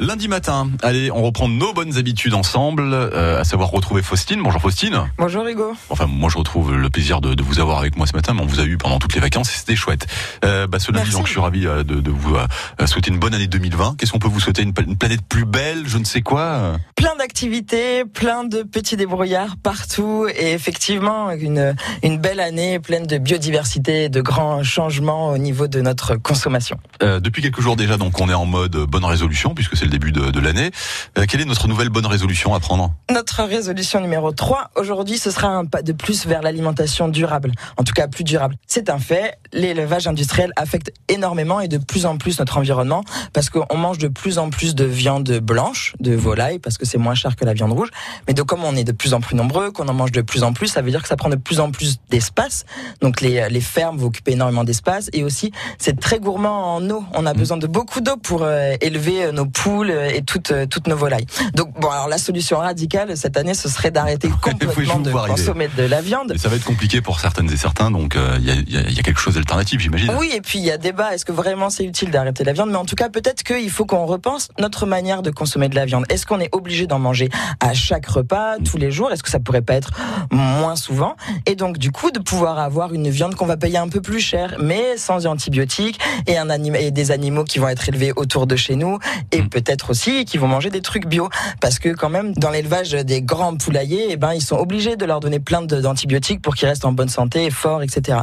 Lundi matin, allez, on reprend nos bonnes habitudes ensemble, euh, à savoir retrouver Faustine. Bonjour Faustine. Bonjour Hugo. Enfin, moi je retrouve le plaisir de, de, vous avoir avec moi ce matin, mais on vous a eu pendant toutes les vacances et c'était chouette. Euh, bah, ce lundi, donc, je suis ravi euh, de, de vous euh, souhaiter une bonne année 2020. Qu'est-ce qu'on peut vous souhaiter? Une, une, planète plus belle, je ne sais quoi? Plein d'activités, plein de petits débrouillards partout et effectivement une, une belle année pleine de biodiversité, de grands changements au niveau de notre consommation. Depuis quelques jours déjà, donc on est en mode bonne résolution puisque c'est le début de, de l'année. Euh, quelle est notre nouvelle bonne résolution à prendre Notre résolution numéro 3, aujourd'hui, ce sera un pas de plus vers l'alimentation durable. En tout cas, plus durable. C'est un fait. L'élevage industriel affecte énormément et de plus en plus notre environnement parce qu'on mange de plus en plus de viande blanche, de volaille, parce que c'est moins cher que la viande rouge. Mais de comme on est de plus en plus nombreux, qu'on en mange de plus en plus, ça veut dire que ça prend de plus en plus d'espace. Donc les, les fermes vont occuper énormément d'espace et aussi c'est très gourmand en eau. On a besoin de beaucoup d'eau pour euh, élever nos poules et toutes, euh, toutes nos volailles. Donc bon, alors la solution radicale cette année, ce serait d'arrêter complètement de consommer de la viande. Et ça va être compliqué pour certaines et certains, donc il euh, y, a, y, a, quelque chose d'alternatif, j'imagine. Oui, et puis il y a débat. Est-ce que vraiment c'est utile d'arrêter la viande? Mais en tout cas, peut-être qu'il faut qu'on repense notre manière de consommer de la viande. Est-ce qu'on est obligé d'en manger à chaque repas, tous les jours? Est-ce que ça pourrait pas être moins souvent? Et donc du coup, de pouvoir avoir une viande qu'on va payer un peu plus cher, mais sans antibiotiques et, un anim et des animaux qui vont être élevés autour de chez nous et mmh. peut-être aussi qui vont manger des trucs bio. Parce que quand même dans l'élevage des grands poulaillers eh ben ils sont obligés de leur donner plein d'antibiotiques pour qu'ils restent en bonne santé forts etc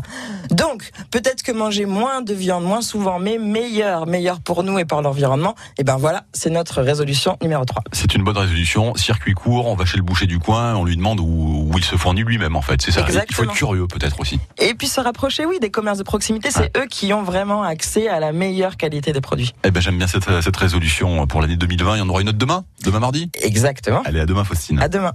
donc peut-être que manger moins de viande moins souvent mais meilleur meilleur pour nous et pour l'environnement et eh ben voilà c'est notre résolution numéro 3 c'est une bonne résolution. Circuit court on va chez le boucher du coin on lui demande où, où il se fournit lui-même en fait. C'est ça. Exactement. il faut être curieux peut-être aussi. Et puis se rapprocher oui des commerces de proximité c'est ah. eux qui ont vraiment accès à la meilleure qualité des produits. Eh ben j'aime bien cette, cette résolution pour l'année 2020 il y en aura une autre demain Demain mardi? Exactement. Allez, à demain, Faustine. À demain.